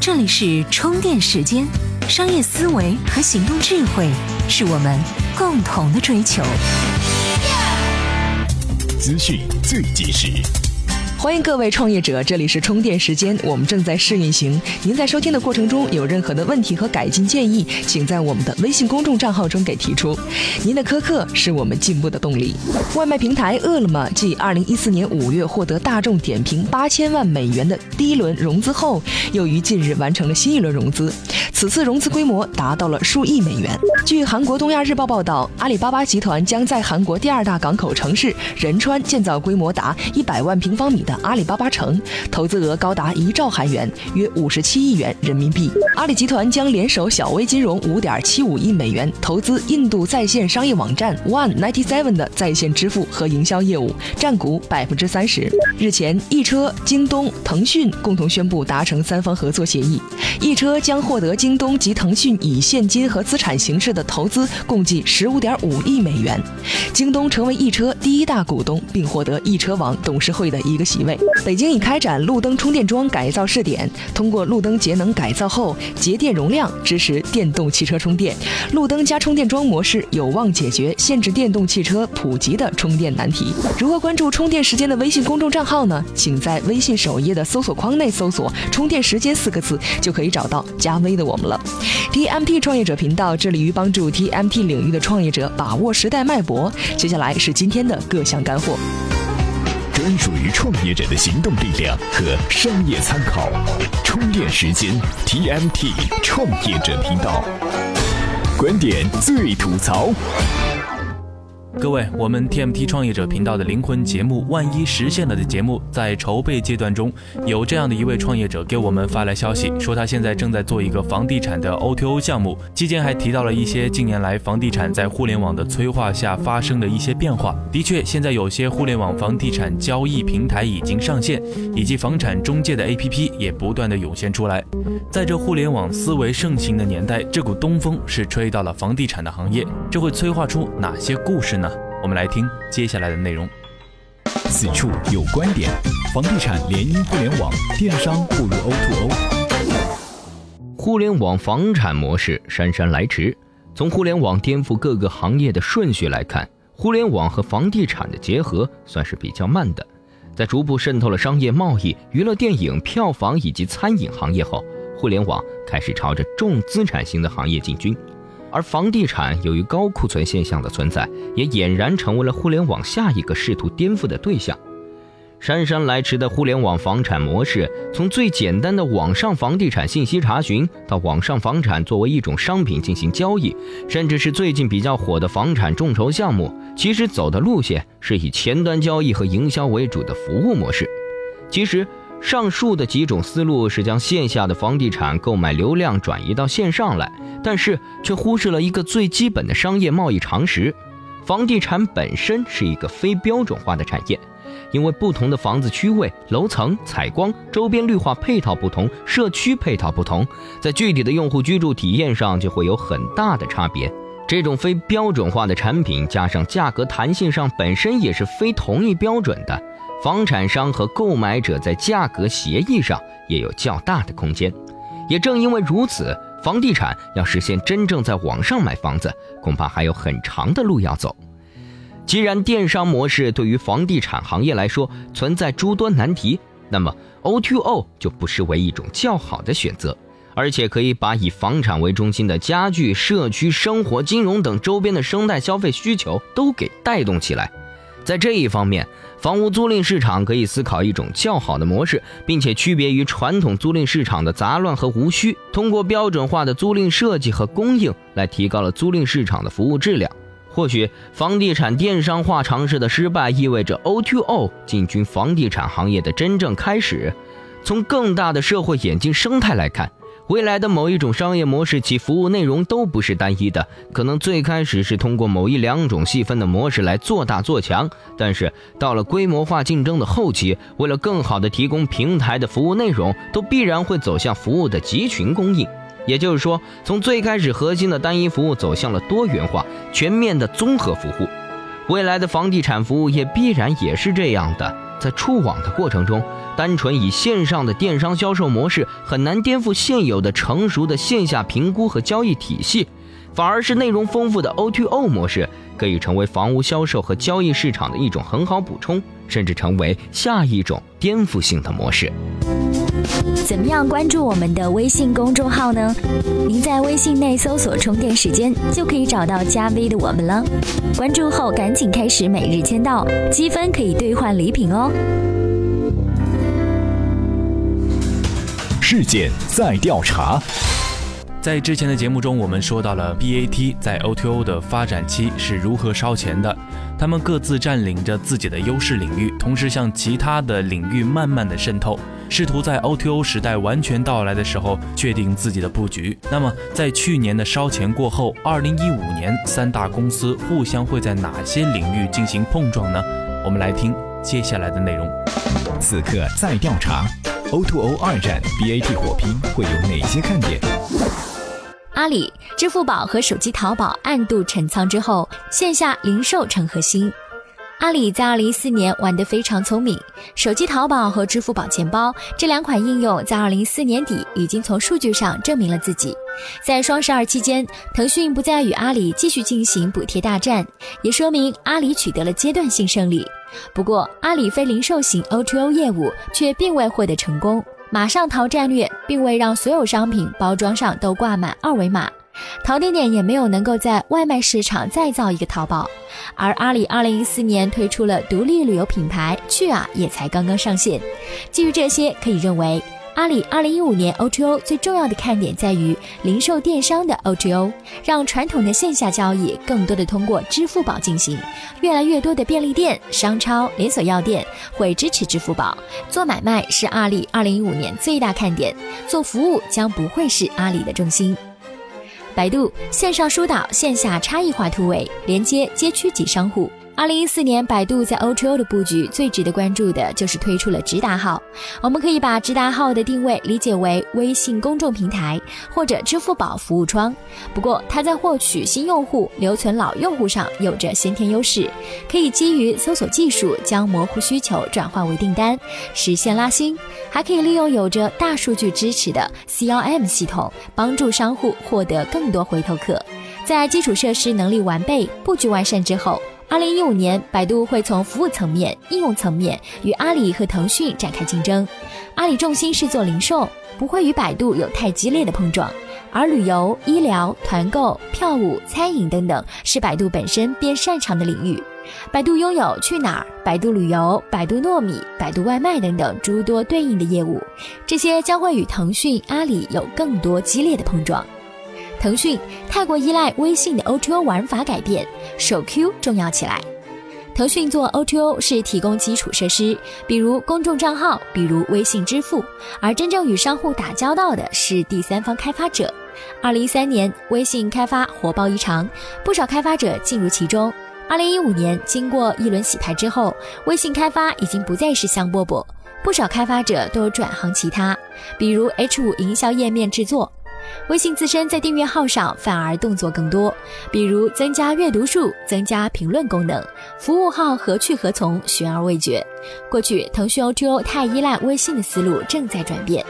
这里是充电时间，商业思维和行动智慧是我们共同的追求。资讯最及时。欢迎各位创业者，这里是充电时间，我们正在试运行。您在收听的过程中有任何的问题和改进建议，请在我们的微信公众账号中给提出。您的苛刻是我们进步的动力。外卖平台饿了么继二零一四年五月获得大众点评八千万美元的第一轮融资后，又于近日完成了新一轮融资，此次融资规模达到了数亿美元。据韩国东亚日报报道，阿里巴巴集团将在韩国第二大港口城市仁川建造规模达一百万平方米。阿里巴巴城投资额高达一兆韩元，约五十七亿元人民币。阿里集团将联手小微金融五点七五亿美元投资印度在线商业网站 One Ninety Seven 的在线支付和营销业务，占股百分之三十。日前，易车、京东、腾讯共同宣布达成三方合作协议，易车将获得京东及腾讯以现金和资产形式的投资，共计十五点五亿美元。京东成为易车第一大股东，并获得易车网董事会的一个席。位，北京已开展路灯充电桩改造试点，通过路灯节能改造后节电容量，支持电动汽车充电。路灯加充电桩模式有望解决限制电动汽车普及的充电难题。如何关注充电时间的微信公众账号呢？请在微信首页的搜索框内搜索“充电时间”四个字，就可以找到加微的我们了。TMT 创业者频道致力于帮助 TMT 领域的创业者把握时代脉搏。接下来是今天的各项干货。专属于创业者的行动力量和商业参考，充电时间 TMT 创业者频道，观点最吐槽。各位，我们 TMT 创业者频道的灵魂节目《万一实现了》的节目在筹备阶段中，有这样的一位创业者给我们发来消息，说他现在正在做一个房地产的 O2O 项目，期间还提到了一些近年来房地产在互联网的催化下发生的一些变化。的确，现在有些互联网房地产交易平台已经上线，以及房产中介的 APP 也不断的涌现出来。在这互联网思维盛行的年代，这股东风是吹到了房地产的行业，这会催化出哪些故事呢？我们来听接下来的内容。此处有观点：房地产联姻互联网，电商步入 O2O。互联网房产模式姗姗来迟。从互联网颠覆各个行业的顺序来看，互联网和房地产的结合算是比较慢的。在逐步渗透了商业贸易、娱乐电影、票房以及餐饮行业后，互联网开始朝着重资产型的行业进军。而房地产由于高库存现象的存在，也俨然成为了互联网下一个试图颠覆的对象。姗姗来迟的互联网房产模式，从最简单的网上房地产信息查询，到网上房产作为一种商品进行交易，甚至是最近比较火的房产众筹项目，其实走的路线是以前端交易和营销为主的服务模式。其实。上述的几种思路是将线下的房地产购买流量转移到线上来，但是却忽视了一个最基本的商业贸易常识：房地产本身是一个非标准化的产业，因为不同的房子区位、楼层、采光、周边绿化配套不同，社区配套不同，在具体的用户居住体验上就会有很大的差别。这种非标准化的产品，加上价格弹性上本身也是非同一标准的。房产商和购买者在价格协议上也有较大的空间，也正因为如此，房地产要实现真正在网上买房子，恐怕还有很长的路要走。既然电商模式对于房地产行业来说存在诸多难题，那么 O2O 就不失为一种较好的选择，而且可以把以房产为中心的家具、社区、生活、金融等周边的生态消费需求都给带动起来。在这一方面，房屋租赁市场可以思考一种较好的模式，并且区别于传统租赁市场的杂乱和无序，通过标准化的租赁设计和供应来提高了租赁市场的服务质量。或许房地产电商化尝试的失败，意味着 O2O 进军房地产行业的真正开始。从更大的社会演进生态来看。未来的某一种商业模式，其服务内容都不是单一的，可能最开始是通过某一两种细分的模式来做大做强，但是到了规模化竞争的后期，为了更好的提供平台的服务内容，都必然会走向服务的集群供应。也就是说，从最开始核心的单一服务走向了多元化、全面的综合服务。未来的房地产服务业必然也是这样的。在触网的过程中，单纯以线上的电商销售模式很难颠覆现有的成熟的线下评估和交易体系，反而是内容丰富的 O2O 模式可以成为房屋销售和交易市场的一种很好补充，甚至成为下一种颠覆性的模式。怎么样关注我们的微信公众号呢？您在微信内搜索“充电时间”，就可以找到加 V 的我们了。关注后赶紧开始每日签到，积分可以兑换礼品哦。事件在调查。在之前的节目中，我们说到了 BAT 在 O2O 的发展期是如何烧钱的。他们各自占领着自己的优势领域，同时向其他的领域慢慢的渗透，试图在 O2O 时代完全到来的时候确定自己的布局。那么，在去年的烧钱过后，二零一五年三大公司互相会在哪些领域进行碰撞呢？我们来听接下来的内容。此刻在调查，O2O 二战 BAT 火拼会有哪些看点？阿里、支付宝和手机淘宝暗度陈仓之后，线下零售成核心。阿里在二零一四年玩得非常聪明，手机淘宝和支付宝钱包这两款应用在二零一四年底已经从数据上证明了自己。在双十二期间，腾讯不再与阿里继续进行补贴大战，也说明阿里取得了阶段性胜利。不过，阿里非零售型 O2O 业务却并未获得成功。马上淘战略并未让所有商品包装上都挂满二维码，淘点点也没有能够在外卖市场再造一个淘宝，而阿里二零一四年推出了独立旅游品牌去啊也才刚刚上线。基于这些，可以认为。阿里二零一五年 O2O 最重要的看点在于零售电商的 O2O，让传统的线下交易更多的通过支付宝进行。越来越多的便利店、商超、连锁药店会支持支付宝。做买卖是阿里二零一五年最大看点，做服务将不会是阿里的重心。百度线上疏导，线下差异化突围，连接街区级商户。二零一四年，百度在 O2O 的布局最值得关注的就是推出了直达号。我们可以把直达号的定位理解为微信公众平台或者支付宝服务窗。不过，它在获取新用户、留存老用户上有着先天优势，可以基于搜索技术将模糊需求转换为订单，实现拉新。还可以利用有着大数据支持的 CRM 系统，帮助商户获得更多回头客。在基础设施能力完备、布局完善之后。二零一五年，百度会从服务层面、应用层面与阿里和腾讯展开竞争。阿里重心是做零售，不会与百度有太激烈的碰撞。而旅游、医疗、团购、票务、餐饮等等是百度本身便擅长的领域。百度拥有去哪儿、百度旅游、百度糯米、百度外卖等等诸多对应的业务，这些将会与腾讯、阿里有更多激烈的碰撞。腾讯太过依赖微信的 O2O 玩法改变，手 Q 重要起来。腾讯做 O2O 是提供基础设施，比如公众账号，比如微信支付，而真正与商户打交道的是第三方开发者。二零一三年，微信开发火爆异常，不少开发者进入其中。二零一五年，经过一轮洗牌之后，微信开发已经不再是香饽饽，不少开发者都转行其他，比如 H 五营销页面制作。微信自身在订阅号上反而动作更多，比如增加阅读数、增加评论功能。服务号何去何从，悬而未决。过去腾讯 O T O 太依赖微信的思路正在转变，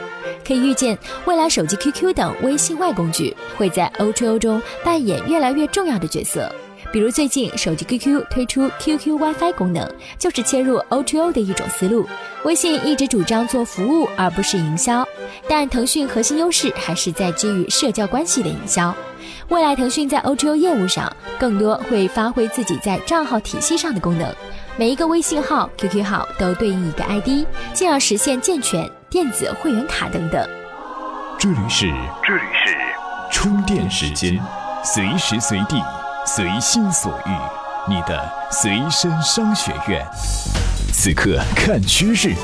可以预见未来手机 QQ 等微信外工具会在 O2O 中扮演越来越重要的角色。比如最近手机 QQ 推出 QQ WiFi 功能，就是切入 O2O 的一种思路。微信一直主张做服务而不是营销，但腾讯核心优势还是在基于社交关系的营销。未来腾讯在 O2O 业务上更多会发挥自己在账号体系上的功能，每一个微信号、QQ 号都对应一个 ID，进而实现健全电子会员卡等等。这里是这里是充电时间，随时随地。随心所欲，你的随身商学院。此刻看趋势。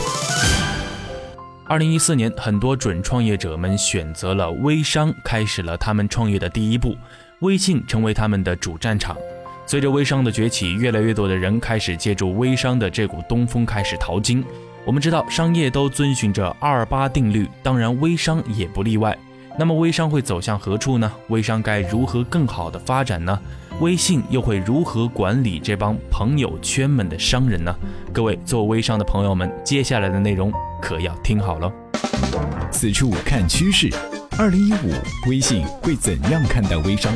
二零一四年，很多准创业者们选择了微商，开始了他们创业的第一步。微信成为他们的主战场。随着微商的崛起，越来越多的人开始借助微商的这股东风开始淘金。我们知道，商业都遵循着二八定律，当然微商也不例外。那么，微商会走向何处呢？微商该如何更好的发展呢？微信又会如何管理这帮朋友圈们的商人呢？各位做微商的朋友们，接下来的内容可要听好了。此处看趋势，二零一五微信会怎样看待微商？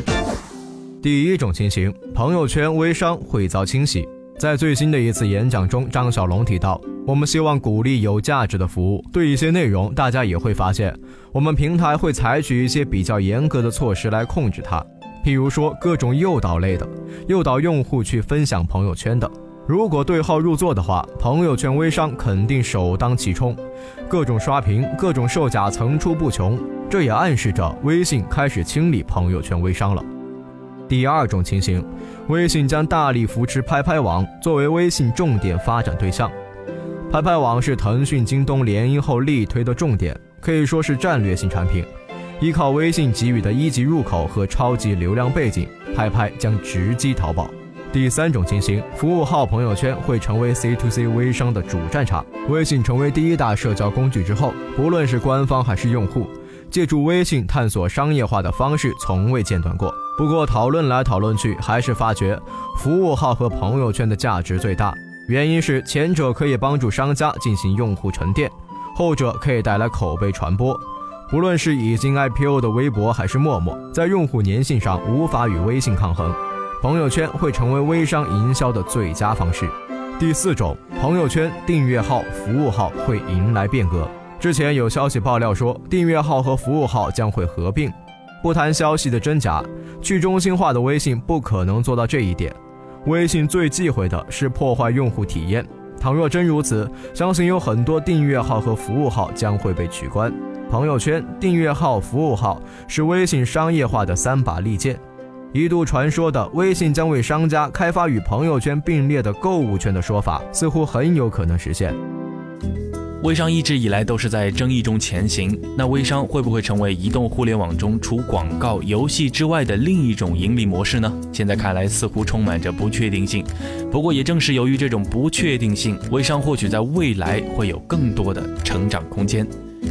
第一种情形，朋友圈微商会遭清洗。在最新的一次演讲中，张小龙提到，我们希望鼓励有价值的服务。对一些内容，大家也会发现，我们平台会采取一些比较严格的措施来控制它。譬如说，各种诱导类的，诱导用户去分享朋友圈的。如果对号入座的话，朋友圈微商肯定首当其冲，各种刷屏，各种售假层出不穷。这也暗示着微信开始清理朋友圈微商了。第二种情形，微信将大力扶持拍拍网作为微信重点发展对象。拍拍网是腾讯、京东联姻后力推的重点，可以说是战略性产品。依靠微信给予的一级入口和超级流量背景，拍拍将直击淘宝。第三种情形，服务号朋友圈会成为 C to C 微商的主战场。微信成为第一大社交工具之后，不论是官方还是用户。借助微信探索商业化的方式从未间断过。不过讨论来讨论去，还是发觉服务号和朋友圈的价值最大。原因是前者可以帮助商家进行用户沉淀，后者可以带来口碑传播。不论是已经 IPO 的微博还是陌陌，在用户粘性上无法与微信抗衡。朋友圈会成为微商营销的最佳方式。第四种，朋友圈订阅号、服务号会迎来变革。之前有消息爆料说，订阅号和服务号将会合并。不谈消息的真假，去中心化的微信不可能做到这一点。微信最忌讳的是破坏用户体验。倘若真如此，相信有很多订阅号和服务号将会被取关。朋友圈、订阅号、服务号是微信商业化的三把利剑。一度传说的微信将为商家开发与朋友圈并列的购物圈的说法，似乎很有可能实现。微商一直以来都是在争议中前行，那微商会不会成为移动互联网中除广告、游戏之外的另一种盈利模式呢？现在看来似乎充满着不确定性。不过也正是由于这种不确定性，微商或许在未来会有更多的成长空间。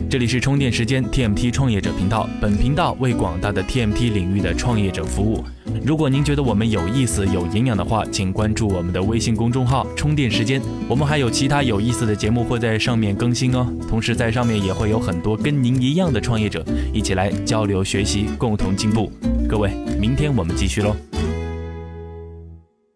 这里是充电时间 TMT 创业者频道，本频道为广大的 TMT 领域的创业者服务。如果您觉得我们有意思、有营养的话，请关注我们的微信公众号“充电时间”，我们还有其他有意思的节目会在上面更新哦。同时在上面也会有很多跟您一样的创业者，一起来交流学习，共同进步。各位，明天我们继续喽。